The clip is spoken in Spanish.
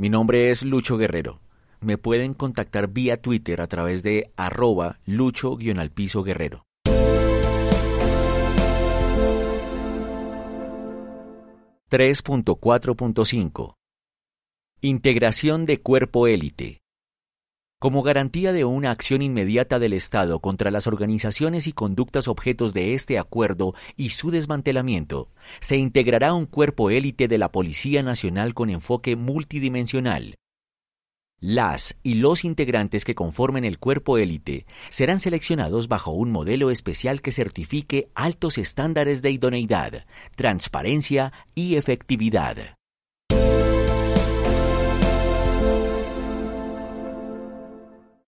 Mi nombre es Lucho Guerrero. Me pueden contactar vía Twitter a través de arroba lucho-guerrero. Guerrero. ...3.4.5... Integración de cuerpo élite. Como garantía de una acción inmediata del Estado contra las organizaciones y conductas objetos de este acuerdo y su desmantelamiento, se integrará un cuerpo élite de la Policía Nacional con enfoque multidimensional. Las y los integrantes que conformen el cuerpo élite serán seleccionados bajo un modelo especial que certifique altos estándares de idoneidad, transparencia y efectividad.